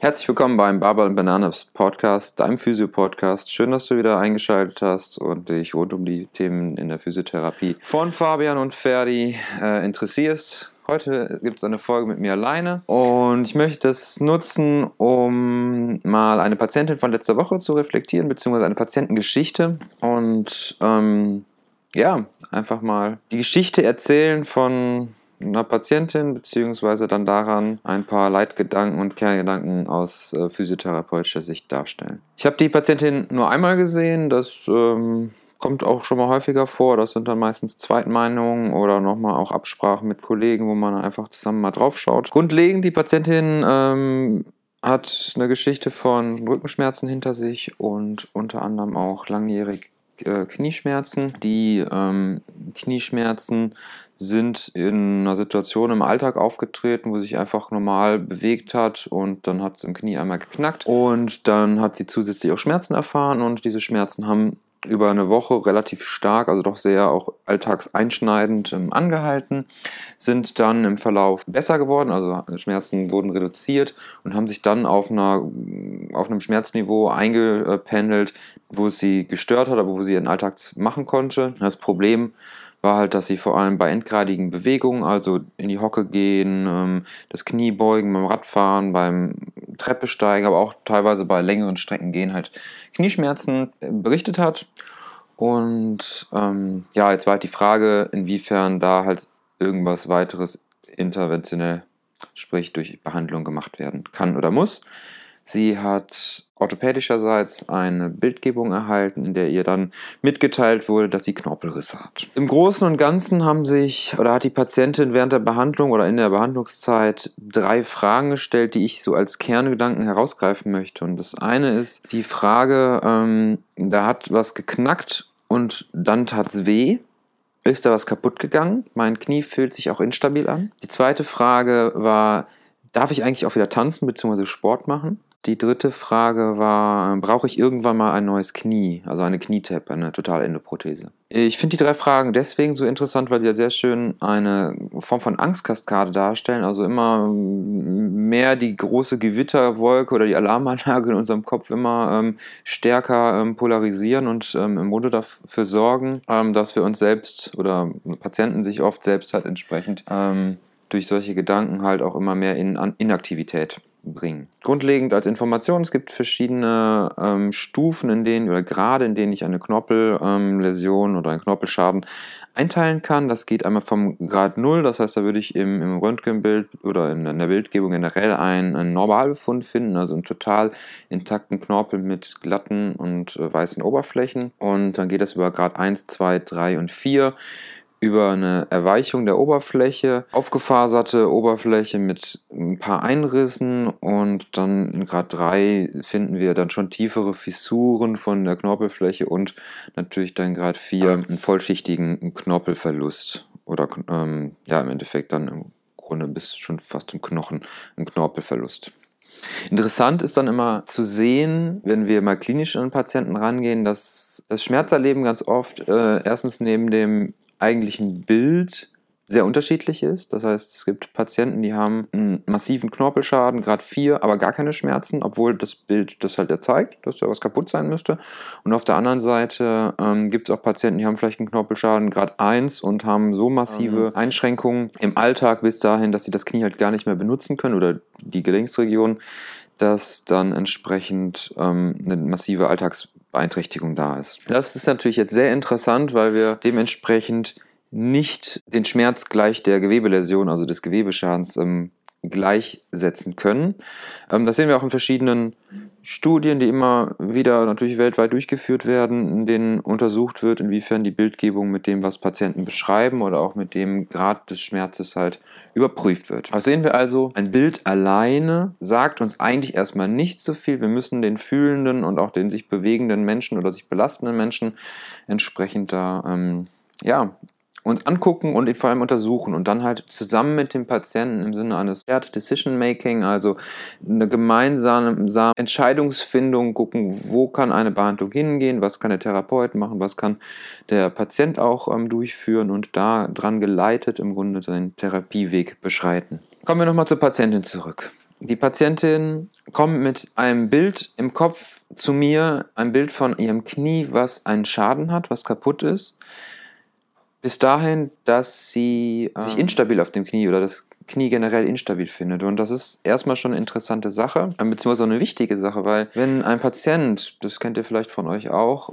Herzlich willkommen beim Barber and Bananas Podcast, deinem Physio-Podcast. Schön, dass du wieder eingeschaltet hast und dich rund um die Themen in der Physiotherapie von Fabian und Ferdi äh, interessierst. Heute gibt es eine Folge mit mir alleine und ich möchte das nutzen, um mal eine Patientin von letzter Woche zu reflektieren, beziehungsweise eine Patientengeschichte und ähm, ja, einfach mal die Geschichte erzählen von einer Patientin, beziehungsweise dann daran ein paar Leitgedanken und Kerngedanken aus äh, physiotherapeutischer Sicht darstellen. Ich habe die Patientin nur einmal gesehen, das ähm, kommt auch schon mal häufiger vor. Das sind dann meistens Zweitmeinungen oder nochmal auch Absprachen mit Kollegen, wo man einfach zusammen mal drauf schaut. Grundlegend, die Patientin ähm, hat eine Geschichte von Rückenschmerzen hinter sich und unter anderem auch langjährig äh, Knieschmerzen. Die ähm, Knieschmerzen sind in einer Situation im Alltag aufgetreten, wo sie sich einfach normal bewegt hat und dann hat es im Knie einmal geknackt und dann hat sie zusätzlich auch Schmerzen erfahren und diese Schmerzen haben über eine Woche relativ stark, also doch sehr auch alltagseinschneidend ähm, angehalten, sind dann im Verlauf besser geworden, also Schmerzen wurden reduziert und haben sich dann auf, einer, auf einem Schmerzniveau eingependelt, wo es sie gestört hat, aber wo sie ihren Alltag machen konnte. Das Problem war halt, dass sie vor allem bei endgradigen Bewegungen, also in die Hocke gehen, ähm, das Knie beugen beim Radfahren, beim Treppesteigen, aber auch teilweise bei längeren Strecken gehen, halt Knieschmerzen äh, berichtet hat. Und ähm, ja, jetzt war halt die Frage, inwiefern da halt irgendwas weiteres interventionell, sprich durch Behandlung gemacht werden kann oder muss. Sie hat orthopädischerseits eine Bildgebung erhalten, in der ihr dann mitgeteilt wurde, dass sie Knorpelrisse hat. Im Großen und Ganzen haben sich oder hat die Patientin während der Behandlung oder in der Behandlungszeit drei Fragen gestellt, die ich so als Kerngedanken herausgreifen möchte. Und das eine ist die Frage, ähm, da hat was geknackt und dann tat es weh. Ist da was kaputt gegangen? Mein Knie fühlt sich auch instabil an. Die zweite Frage war, darf ich eigentlich auch wieder tanzen bzw. Sport machen? Die dritte Frage war, äh, brauche ich irgendwann mal ein neues Knie, also eine Knietap, eine Totalendoprothese? Ich finde die drei Fragen deswegen so interessant, weil sie ja sehr schön eine Form von Angstkaskade darstellen, also immer mehr die große Gewitterwolke oder die Alarmanlage in unserem Kopf immer ähm, stärker ähm, polarisieren und ähm, im Grunde dafür sorgen, ähm, dass wir uns selbst oder Patienten sich oft selbst halt entsprechend ähm, durch solche Gedanken halt auch immer mehr in Inaktivität bringen. Grundlegend als Information, es gibt verschiedene ähm, Stufen, in denen oder gerade in denen ich eine Knorpelläsion ähm, oder einen Knorpelschaden einteilen kann. Das geht einmal vom Grad 0, das heißt, da würde ich im, im Röntgenbild oder in, in, der Bildgebung generell einen, einen, Normalbefund finden, also einen total intakten Knorpel mit glatten und äh, weißen Oberflächen. Und dann geht das über Grad 1, 2, 3 und 4 über eine Erweichung der Oberfläche, aufgefaserte Oberfläche mit ein paar Einrissen und dann in Grad 3 finden wir dann schon tiefere Fissuren von der Knorpelfläche und natürlich dann Grad 4 einen vollschichtigen Knorpelverlust oder ähm, ja im Endeffekt dann im Grunde bis schon fast zum Knochen ein Knorpelverlust. Interessant ist dann immer zu sehen, wenn wir mal klinisch an Patienten rangehen, dass das Schmerzerleben ganz oft äh, erstens neben dem eigentlichen Bild sehr unterschiedlich ist. Das heißt, es gibt Patienten, die haben einen massiven Knorpelschaden, Grad 4, aber gar keine Schmerzen, obwohl das Bild das halt ja zeigt, dass da was kaputt sein müsste. Und auf der anderen Seite ähm, gibt es auch Patienten, die haben vielleicht einen Knorpelschaden Grad 1 und haben so massive mhm. Einschränkungen im Alltag bis dahin, dass sie das Knie halt gar nicht mehr benutzen können oder die Gelenksregion, dass dann entsprechend ähm, eine massive Alltagsbeeinträchtigung da ist. Das ist natürlich jetzt sehr interessant, weil wir dementsprechend nicht den Schmerz gleich der Gewebeläsion, also des Gewebeschadens, ähm, gleichsetzen können. Ähm, das sehen wir auch in verschiedenen Studien, die immer wieder natürlich weltweit durchgeführt werden, in denen untersucht wird, inwiefern die Bildgebung mit dem, was Patienten beschreiben oder auch mit dem Grad des Schmerzes halt überprüft wird. Was sehen wir also? Ein Bild alleine sagt uns eigentlich erstmal nicht so viel. Wir müssen den fühlenden und auch den sich bewegenden Menschen oder sich belastenden Menschen entsprechend da ähm, ja, uns angucken und vor allem untersuchen und dann halt zusammen mit dem Patienten im Sinne eines Shared Decision Making, also eine gemeinsame Entscheidungsfindung gucken, wo kann eine Behandlung hingehen, was kann der Therapeut machen, was kann der Patient auch ähm, durchführen und da dran geleitet im Grunde seinen Therapieweg beschreiten. Kommen wir nochmal zur Patientin zurück. Die Patientin kommt mit einem Bild im Kopf zu mir, ein Bild von ihrem Knie, was einen Schaden hat, was kaputt ist. Bis dahin, dass sie äh, sich instabil auf dem Knie oder das Knie generell instabil findet. Und das ist erstmal schon eine interessante Sache, äh, beziehungsweise eine wichtige Sache, weil wenn ein Patient, das kennt ihr vielleicht von euch auch,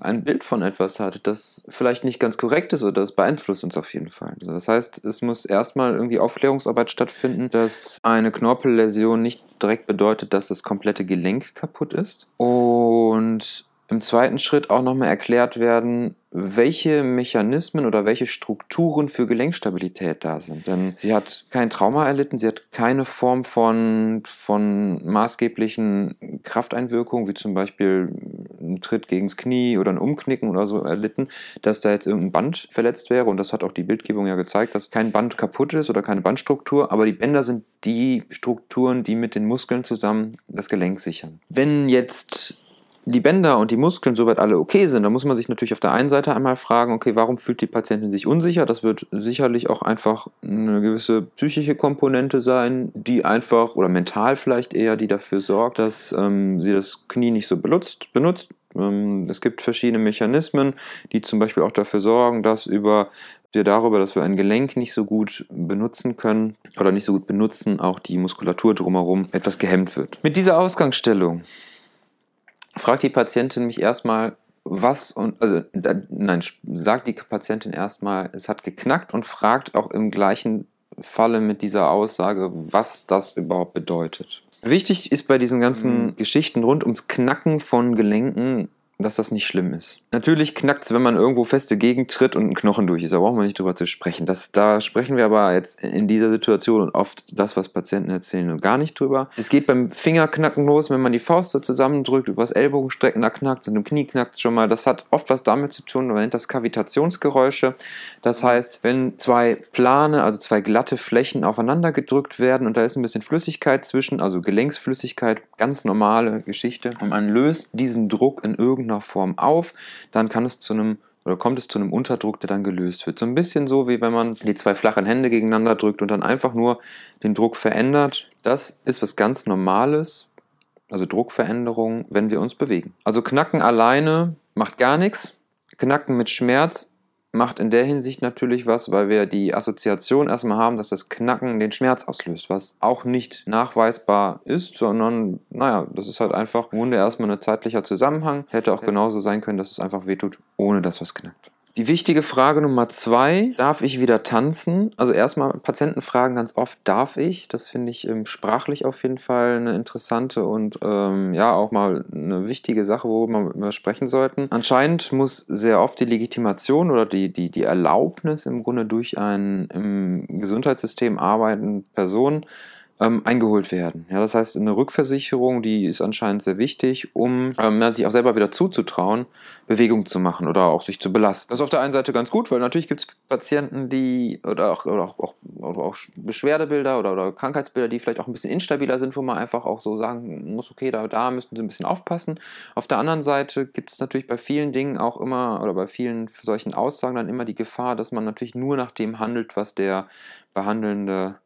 ein Bild von etwas hat, das vielleicht nicht ganz korrekt ist oder das beeinflusst uns auf jeden Fall. Das heißt, es muss erstmal irgendwie Aufklärungsarbeit stattfinden, dass eine Knorpelläsion nicht direkt bedeutet, dass das komplette Gelenk kaputt ist. Und im zweiten Schritt auch nochmal erklärt werden, welche Mechanismen oder welche Strukturen für Gelenkstabilität da sind. Denn sie hat kein Trauma erlitten, sie hat keine Form von, von maßgeblichen Krafteinwirkungen, wie zum Beispiel ein Tritt gegens Knie oder ein Umknicken oder so erlitten, dass da jetzt irgendein Band verletzt wäre. Und das hat auch die Bildgebung ja gezeigt, dass kein Band kaputt ist oder keine Bandstruktur, aber die Bänder sind die Strukturen, die mit den Muskeln zusammen das Gelenk sichern. Wenn jetzt die Bänder und die Muskeln soweit alle okay sind, dann muss man sich natürlich auf der einen Seite einmal fragen, okay, warum fühlt die Patientin sich unsicher? Das wird sicherlich auch einfach eine gewisse psychische Komponente sein, die einfach, oder mental vielleicht eher, die dafür sorgt, dass ähm, sie das Knie nicht so benutzt. benutzt. Ähm, es gibt verschiedene Mechanismen, die zum Beispiel auch dafür sorgen, dass über darüber, dass wir ein Gelenk nicht so gut benutzen können oder nicht so gut benutzen, auch die Muskulatur drumherum etwas gehemmt wird. Mit dieser Ausgangsstellung fragt die Patientin mich erstmal, was und also da, nein, sagt die Patientin erstmal, es hat geknackt und fragt auch im gleichen Falle mit dieser Aussage, was das überhaupt bedeutet. Wichtig ist bei diesen ganzen mhm. Geschichten rund ums Knacken von Gelenken dass das nicht schlimm ist. Natürlich knackt es, wenn man irgendwo feste Gegend tritt und ein Knochen durch ist. Da brauchen wir nicht drüber zu sprechen. Das, da sprechen wir aber jetzt in dieser Situation und oft das, was Patienten erzählen, gar nicht drüber. Es geht beim Fingerknacken los, wenn man die Faust so zusammendrückt, übers Ellbogenstrecken, da knackt und im Knie knackt schon mal. Das hat oft was damit zu tun, man nennt das Kavitationsgeräusche. Das heißt, wenn zwei plane, also zwei glatte Flächen aufeinander gedrückt werden und da ist ein bisschen Flüssigkeit zwischen, also Gelenksflüssigkeit, ganz normale Geschichte, und man löst diesen Druck in irgendeiner irgendeiner Form auf, dann kann es zu einem oder kommt es zu einem Unterdruck, der dann gelöst wird. So ein bisschen so, wie wenn man die zwei flachen Hände gegeneinander drückt und dann einfach nur den Druck verändert. Das ist was ganz Normales, also Druckveränderung, wenn wir uns bewegen. Also Knacken alleine macht gar nichts. Knacken mit Schmerz macht in der Hinsicht natürlich was, weil wir die Assoziation erstmal haben, dass das Knacken den Schmerz auslöst, was auch nicht nachweisbar ist, sondern naja, das ist halt einfach im Grunde erstmal ein zeitlicher Zusammenhang. Hätte auch genauso sein können, dass es einfach wehtut, ohne dass was knackt. Die wichtige Frage Nummer zwei, darf ich wieder tanzen? Also erstmal, Patienten fragen ganz oft, darf ich? Das finde ich ähm, sprachlich auf jeden Fall eine interessante und ähm, ja auch mal eine wichtige Sache, worüber wir sprechen sollten. Anscheinend muss sehr oft die Legitimation oder die, die, die Erlaubnis im Grunde durch einen im Gesundheitssystem arbeitende Person ähm, eingeholt werden. Ja, das heißt, eine Rückversicherung, die ist anscheinend sehr wichtig, um ähm, sich auch selber wieder zuzutrauen, Bewegung zu machen oder auch sich zu belasten. Das ist auf der einen Seite ganz gut, weil natürlich gibt es Patienten, die oder auch, oder auch, oder auch Beschwerdebilder oder, oder, Krankheitsbilder, die vielleicht auch ein bisschen instabiler sind, wo man einfach auch so sagen muss, okay, da, da müssen sie ein bisschen aufpassen. Auf der anderen Seite gibt es natürlich bei vielen Dingen auch immer oder bei vielen solchen Aussagen dann immer die Gefahr, dass man natürlich nur nach dem handelt, was der behandelnde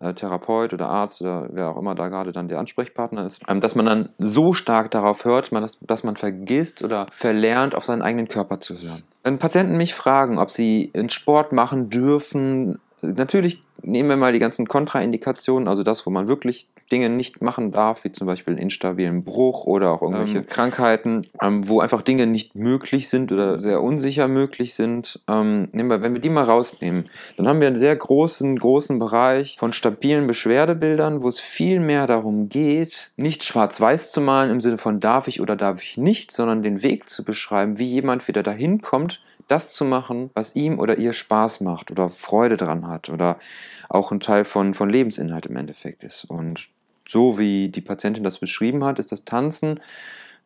Therapeut oder Arzt oder wer auch immer da gerade dann der Ansprechpartner ist, ähm, dass man dann so stark darauf hört, dass man vergisst oder verlernt, auf seinen eigenen Körper zu hören. Wenn Patienten mich fragen, ob sie einen Sport machen dürfen, natürlich nehmen wir mal die ganzen Kontraindikationen, also das, wo man wirklich Dinge nicht machen darf, wie zum Beispiel einen instabilen Bruch oder auch irgendwelche ähm, Krankheiten, ähm, wo einfach Dinge nicht möglich sind oder sehr unsicher möglich sind. Ähm, nehmen wir, wenn wir die mal rausnehmen, dann haben wir einen sehr großen, großen Bereich von stabilen Beschwerdebildern, wo es viel mehr darum geht, nicht schwarz-weiß zu malen im Sinne von darf ich oder darf ich nicht, sondern den Weg zu beschreiben, wie jemand wieder dahin kommt, das zu machen, was ihm oder ihr Spaß macht oder Freude dran hat oder auch ein Teil von, von Lebensinhalt im Endeffekt ist. Und so wie die Patientin das beschrieben hat, ist das Tanzen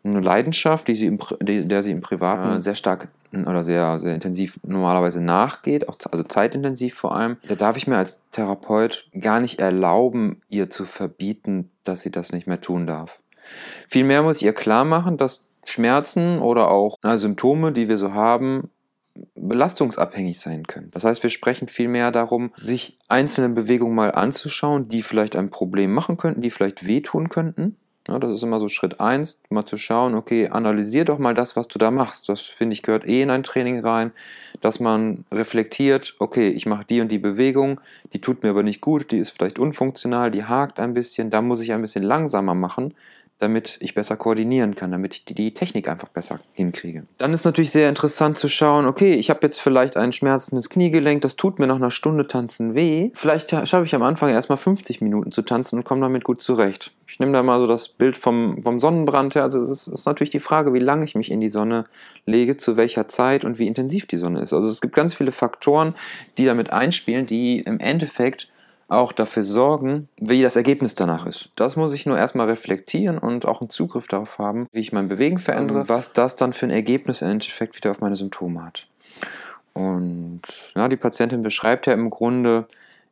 eine Leidenschaft, die sie im, der sie im Privaten sehr stark oder sehr, sehr intensiv normalerweise nachgeht, auch, also zeitintensiv vor allem. Da darf ich mir als Therapeut gar nicht erlauben, ihr zu verbieten, dass sie das nicht mehr tun darf. Vielmehr muss ich ihr klar machen, dass Schmerzen oder auch na, Symptome, die wir so haben, belastungsabhängig sein können. Das heißt, wir sprechen vielmehr darum, sich einzelne Bewegungen mal anzuschauen, die vielleicht ein Problem machen könnten, die vielleicht wehtun könnten ja, das ist immer so Schritt 1, mal zu schauen, okay, analysier doch mal das, was du da machst. Das finde ich gehört eh in ein Training rein, dass man reflektiert, okay, ich mache die und die Bewegung, die tut mir aber nicht gut, die ist vielleicht unfunktional, die hakt ein bisschen, da muss ich ein bisschen langsamer machen, damit ich besser koordinieren kann, damit ich die, Technik einfach besser hinkriege. Dann ist natürlich sehr interessant zu schauen, okay, ich habe jetzt vielleicht ein schmerzendes Kniegelenk, das tut mir nach einer Stunde tanzen weh. Vielleicht schaffe ich am Anfang erstmal 50 Minuten zu tanzen und komme damit gut zurecht. Ich nehme da mal so das Bild vom, vom Sonnenbrand her. Also es ist natürlich die Frage, wie lange ich mich in die Sonne lege, zu welcher Zeit und wie intensiv die Sonne ist. Also es gibt ganz viele Faktoren, die damit einspielen, die im Endeffekt auch dafür sorgen, wie das Ergebnis danach ist. Das muss ich nur erstmal reflektieren und auch einen Zugriff darauf haben, wie ich mein Bewegen verändere, mhm. was das dann für ein Ergebnis im Endeffekt wieder auf meine Symptome hat. Und ja, die Patientin beschreibt ja im Grunde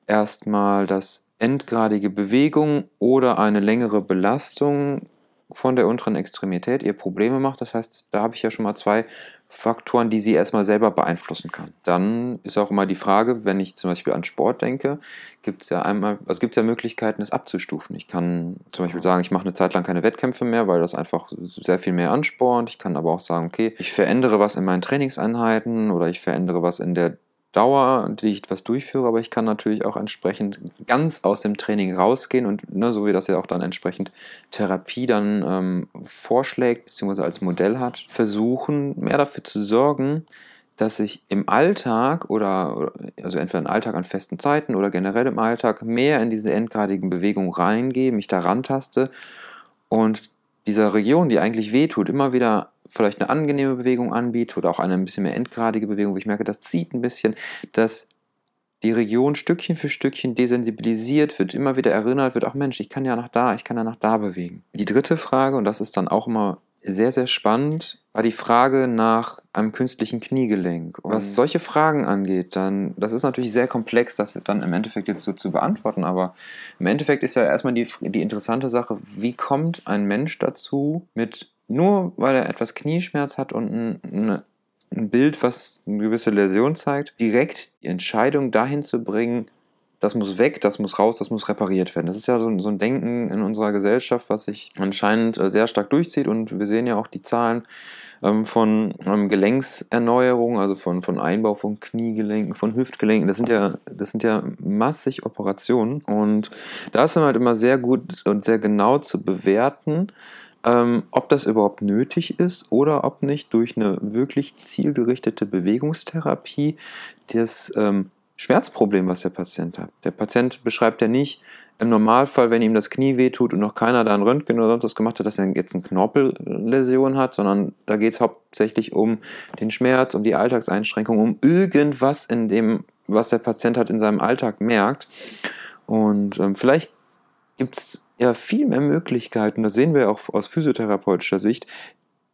erstmal, dass endgradige Bewegung oder eine längere Belastung von der unteren Extremität ihr Probleme macht. Das heißt, da habe ich ja schon mal zwei Faktoren, die sie erstmal selber beeinflussen kann. Dann ist auch immer die Frage, wenn ich zum Beispiel an Sport denke, gibt es ja einmal, also gibt es ja Möglichkeiten, es abzustufen. Ich kann zum Beispiel sagen, ich mache eine Zeit lang keine Wettkämpfe mehr, weil das einfach sehr viel mehr anspornt. Ich kann aber auch sagen, okay, ich verändere was in meinen Trainingseinheiten oder ich verändere was in der Dauer, die ich was durchführe, aber ich kann natürlich auch entsprechend ganz aus dem Training rausgehen und ne, so wie das ja auch dann entsprechend Therapie dann ähm, vorschlägt, beziehungsweise als Modell hat, versuchen, mehr dafür zu sorgen, dass ich im Alltag oder, also entweder im Alltag an festen Zeiten oder generell im Alltag mehr in diese endgradigen Bewegungen reingehe, mich da rantaste und dieser Region, die eigentlich wehtut, immer wieder vielleicht eine angenehme Bewegung anbietet oder auch eine ein bisschen mehr endgradige Bewegung, wo ich merke, das zieht ein bisschen, dass die Region Stückchen für Stückchen desensibilisiert wird, immer wieder erinnert wird, ach Mensch, ich kann ja nach da, ich kann ja nach da bewegen. Die dritte Frage, und das ist dann auch immer sehr, sehr spannend, war die Frage nach einem künstlichen Kniegelenk. Und was solche Fragen angeht, dann, das ist natürlich sehr komplex, das dann im Endeffekt jetzt so zu beantworten, aber im Endeffekt ist ja erstmal die, die interessante Sache, wie kommt ein Mensch dazu, mit nur weil er etwas Knieschmerz hat und ein, ein, Bild, was eine gewisse Läsion zeigt, direkt die Entscheidung dahin zu bringen, das muss weg, das muss raus, das muss repariert werden. Das ist ja so, so ein Denken in unserer Gesellschaft, was sich anscheinend äh, sehr stark durchzieht und wir sehen ja auch die Zahlen ähm, von ähm, Gelenkserneuerung, also von, von Einbau von Kniegelenken, von Hüftgelenken. Das sind ja, das sind ja massig Operationen und da ist dann halt immer sehr gut und sehr genau zu bewerten, ähm, ob das überhaupt nötig ist oder ob nicht durch eine wirklich zielgerichtete Bewegungstherapie das ähm, Schmerzproblem, was der Patient hat. Der Patient beschreibt ja nicht im Normalfall, wenn ihm das Knie wehtut und noch keiner da ein Röntgen oder sonst was gemacht hat, dass er jetzt eine Knorpelläsion hat, sondern da geht es hauptsächlich um den Schmerz, um die Alltagseinschränkung, um irgendwas in dem, was der Patient hat in seinem Alltag merkt. Und ähm, vielleicht gibt es ja viel mehr Möglichkeiten, das sehen wir auch aus physiotherapeutischer Sicht,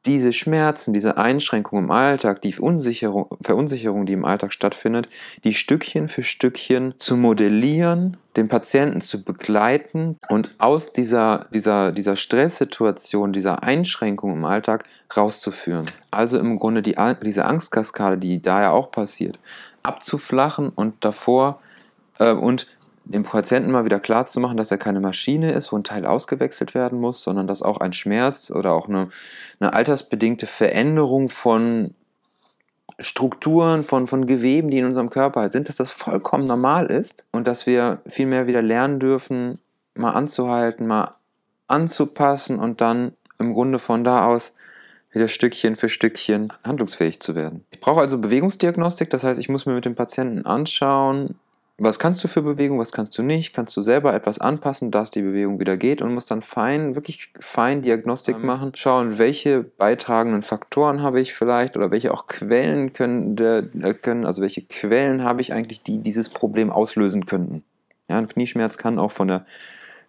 diese Schmerzen, diese Einschränkungen im Alltag, die Unsicherung, Verunsicherung, die im Alltag stattfindet, die Stückchen für Stückchen zu modellieren, den Patienten zu begleiten und aus dieser, dieser, dieser Stresssituation, dieser Einschränkung im Alltag rauszuführen. Also im Grunde die, diese Angstkaskade, die da ja auch passiert, abzuflachen und davor äh, und dem Patienten mal wieder klar zu machen, dass er keine Maschine ist, wo ein Teil ausgewechselt werden muss, sondern dass auch ein Schmerz oder auch eine, eine altersbedingte Veränderung von Strukturen, von, von Geweben, die in unserem Körper halt sind, dass das vollkommen normal ist und dass wir vielmehr wieder lernen dürfen, mal anzuhalten, mal anzupassen und dann im Grunde von da aus wieder Stückchen für Stückchen handlungsfähig zu werden. Ich brauche also Bewegungsdiagnostik, das heißt, ich muss mir mit dem Patienten anschauen, was kannst du für Bewegung, was kannst du nicht, kannst du selber etwas anpassen, dass die Bewegung wieder geht und musst dann fein, wirklich fein Diagnostik mhm. machen, schauen, welche beitragenden Faktoren habe ich vielleicht oder welche auch Quellen können, äh, können also welche Quellen habe ich eigentlich, die dieses Problem auslösen könnten. Ja, ein Knieschmerz kann auch von der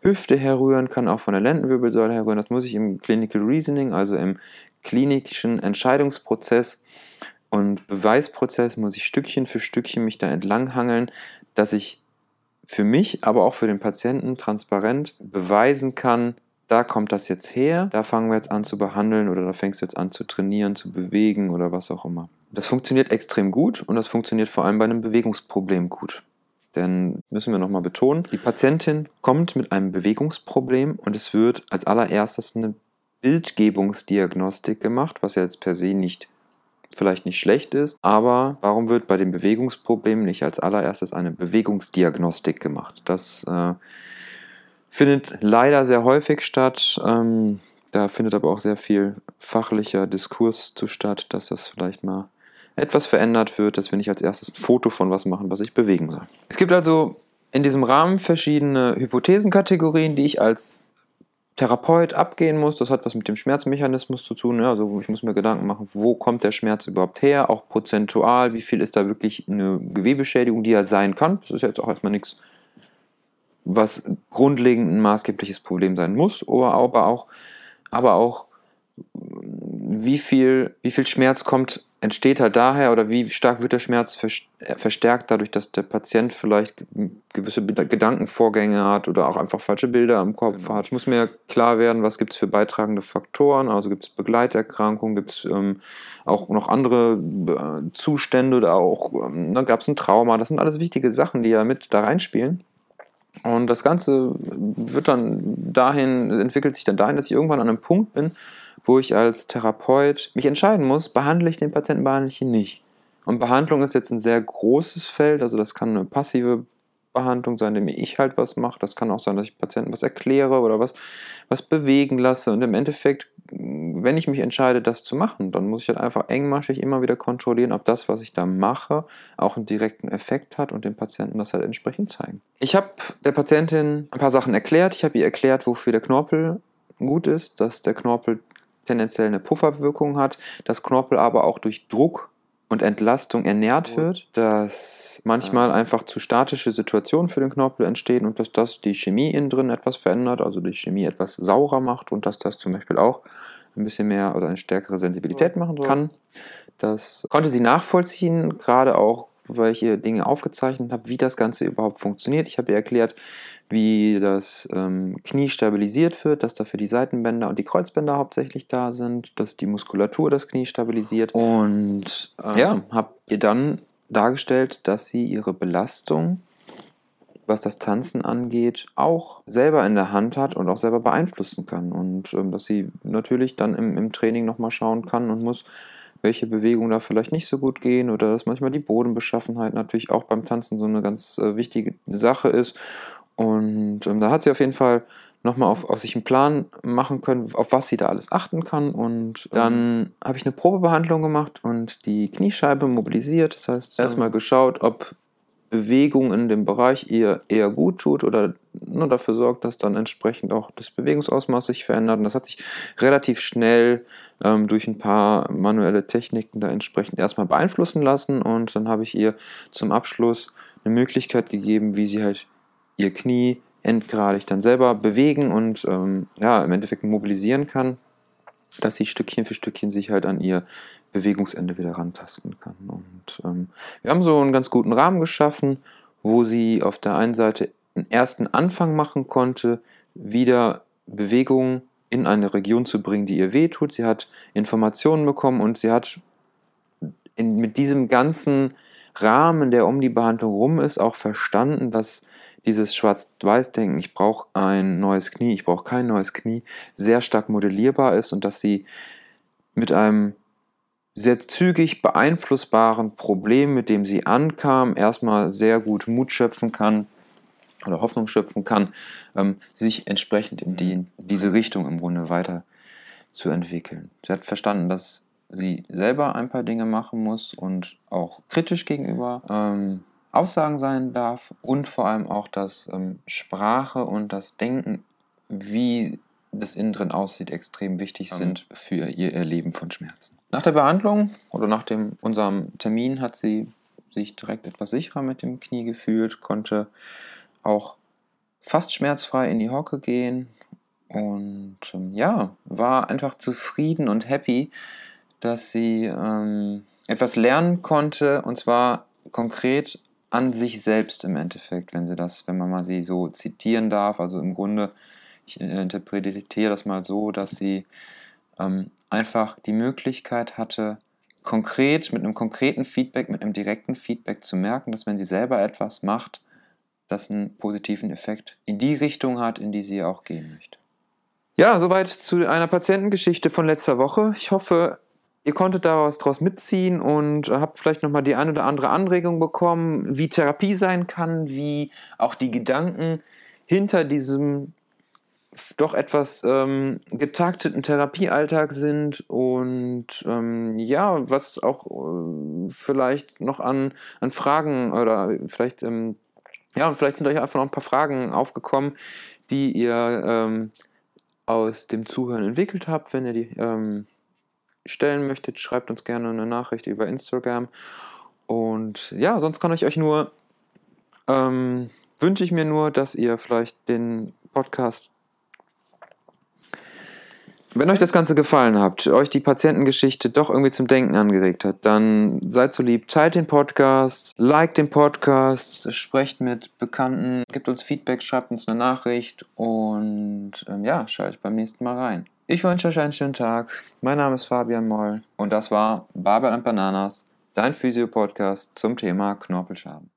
Hüfte herrühren, kann auch von der Lendenwirbelsäule herrühren. Das muss ich im Clinical Reasoning, also im klinischen Entscheidungsprozess und Beweisprozess, muss ich Stückchen für Stückchen mich da entlanghangeln, dass ich für mich, aber auch für den Patienten transparent beweisen kann, da kommt das jetzt her, da fangen wir jetzt an zu behandeln oder da fängst du jetzt an zu trainieren, zu bewegen oder was auch immer. Das funktioniert extrem gut und das funktioniert vor allem bei einem Bewegungsproblem gut. Denn müssen wir nochmal betonen, die Patientin kommt mit einem Bewegungsproblem und es wird als allererstes eine Bildgebungsdiagnostik gemacht, was ja jetzt per se nicht vielleicht nicht schlecht ist, aber warum wird bei dem Bewegungsproblem nicht als allererstes eine Bewegungsdiagnostik gemacht? Das äh, findet leider sehr häufig statt. Ähm, da findet aber auch sehr viel fachlicher Diskurs zu statt, dass das vielleicht mal etwas verändert wird, dass wir nicht als erstes ein Foto von was machen, was sich bewegen soll. Es gibt also in diesem Rahmen verschiedene Hypothesenkategorien, die ich als Therapeut abgehen muss. Das hat was mit dem Schmerzmechanismus zu tun. Also ich muss mir Gedanken machen, wo kommt der Schmerz überhaupt her, auch prozentual, wie viel ist da wirklich eine Gewebeschädigung, die ja sein kann. Das ist jetzt auch erstmal nichts, was grundlegend ein maßgebliches Problem sein muss, aber auch, aber auch wie viel, wie viel Schmerz kommt entsteht halt daher oder wie stark wird der Schmerz äh, verstärkt dadurch, dass der Patient vielleicht gewisse Gedankenvorgänge hat oder auch einfach falsche Bilder im Kopf genau. hat. Ich muss mir klar werden, was gibt es für beitragende Faktoren, also gibt es Begleiterkrankungen, gibt es ähm, auch noch andere äh, Zustände oder auch ähm, ne, gab es ein Trauma. Das sind alles wichtige Sachen, die ja mit da reinspielen. Und das Ganze wird dann dahin, entwickelt sich dann dahin, dass ich irgendwann an einem Punkt bin, wo ich als Therapeut mich entscheiden muss, behandle ich den Patienten, behandle ich ihn nicht. Und Behandlung ist jetzt ein sehr großes Feld, also das kann eine passive Behandlung sein, indem ich halt was mache. Das kann auch sein, dass ich Patienten was erkläre oder was, was bewegen lasse. Und im Endeffekt, wenn ich mich entscheide, das zu machen, dann muss ich halt einfach engmaschig immer wieder kontrollieren, ob das, was ich da mache, auch einen direkten Effekt hat und dem Patienten das halt entsprechend zeigen. Ich habe der Patientin ein paar Sachen erklärt. Ich habe ihr erklärt, wofür der Knorpel gut ist, dass der Knorpel tendenziell eine Pufferwirkung hat, dass Knorpel aber auch durch Druck und Entlastung ernährt wird, dass manchmal einfach zu statische Situationen für den Knorpel entstehen und dass das die Chemie innen drin etwas verändert, also die Chemie etwas saurer macht und dass das zum Beispiel auch ein bisschen mehr oder eine stärkere Sensibilität machen kann. Das konnte sie nachvollziehen, gerade auch weil ich ihr Dinge aufgezeichnet habe, wie das Ganze überhaupt funktioniert. Ich habe ihr erklärt, wie das ähm, Knie stabilisiert wird, dass dafür die Seitenbänder und die Kreuzbänder hauptsächlich da sind, dass die Muskulatur das Knie stabilisiert. Und ähm, ja, habe ihr dann dargestellt, dass sie ihre Belastung, was das Tanzen angeht, auch selber in der Hand hat und auch selber beeinflussen kann. Und ähm, dass sie natürlich dann im, im Training nochmal schauen kann und muss, welche Bewegungen da vielleicht nicht so gut gehen oder dass manchmal die Bodenbeschaffenheit natürlich auch beim Tanzen so eine ganz äh, wichtige Sache ist. Und ähm, da hat sie auf jeden Fall nochmal auf, auf sich einen Plan machen können, auf was sie da alles achten kann. Und dann mhm. habe ich eine Probebehandlung gemacht und die Kniescheibe mobilisiert. Das heißt, erstmal geschaut, ob Bewegung in dem Bereich ihr eher gut tut oder nur dafür sorgt, dass dann entsprechend auch das Bewegungsausmaß sich verändert. Und das hat sich relativ schnell ähm, durch ein paar manuelle Techniken da entsprechend erstmal beeinflussen lassen. Und dann habe ich ihr zum Abschluss eine Möglichkeit gegeben, wie sie halt ihr Knie endgradig dann selber bewegen und ähm, ja, im Endeffekt mobilisieren kann, dass sie Stückchen für Stückchen sich halt an ihr Bewegungsende wieder rantasten kann. Und ähm, wir haben so einen ganz guten Rahmen geschaffen, wo sie auf der einen Seite einen ersten Anfang machen konnte, wieder Bewegungen in eine Region zu bringen, die ihr wehtut. Sie hat Informationen bekommen und sie hat in, mit diesem ganzen Rahmen, der um die Behandlung rum ist, auch verstanden, dass dieses Schwarz-Weiß-Denken, ich brauche ein neues Knie, ich brauche kein neues Knie, sehr stark modellierbar ist und dass sie mit einem sehr zügig beeinflussbaren Problem, mit dem sie ankam, erstmal sehr gut Mut schöpfen kann oder Hoffnung schöpfen kann, ähm, sich entsprechend in, die, in diese Richtung im Grunde weiter zu entwickeln. Sie hat verstanden, dass sie selber ein paar Dinge machen muss und auch kritisch gegenüber ähm, Aussagen sein darf und vor allem auch, dass ähm, Sprache und das Denken, wie das innen drin aussieht, extrem wichtig sind für ihr Erleben von Schmerzen. Nach der Behandlung oder nach dem, unserem Termin hat sie sich direkt etwas sicherer mit dem Knie gefühlt, konnte auch fast schmerzfrei in die Hocke gehen und ähm, ja, war einfach zufrieden und happy, dass sie ähm, etwas lernen konnte und zwar konkret an sich selbst im Endeffekt, wenn sie das, wenn man mal sie so zitieren darf. Also im Grunde, Ich interpretiere das mal so, dass sie ähm, einfach die Möglichkeit hatte, konkret, mit einem konkreten Feedback, mit einem direkten Feedback zu merken, dass wenn sie selber etwas macht, das einen positiven Effekt in die Richtung hat, in die sie auch gehen möchte. Ja, soweit zu einer Patientengeschichte von letzter Woche. Ich hoffe, ihr konntet da was draus mitziehen und habt vielleicht nochmal die eine oder andere Anregung bekommen, wie Therapie sein kann, wie auch die Gedanken hinter diesem doch etwas ähm, getakteten Therapiealltag sind und ähm, ja, was auch äh, vielleicht noch an, an Fragen oder vielleicht, ähm, ja, und vielleicht sind euch einfach noch ein paar Fragen aufgekommen, die ihr ähm, aus dem Zuhören entwickelt habt. Wenn ihr die ähm, stellen möchtet, schreibt uns gerne eine Nachricht über Instagram. Und ja, sonst kann ich euch nur, ähm, wünsche ich mir nur, dass ihr vielleicht den Podcast wenn euch das Ganze gefallen hat, euch die Patientengeschichte doch irgendwie zum Denken angeregt hat, dann seid so lieb, teilt den Podcast, liked den Podcast, sprecht mit Bekannten, gebt uns Feedback, schreibt uns eine Nachricht und ähm, ja, schaltet beim nächsten Mal rein. Ich wünsche euch einen schönen Tag. Mein Name ist Fabian Moll und das war Barbel and Bananas, dein Physio-Podcast zum Thema Knorpelschaden.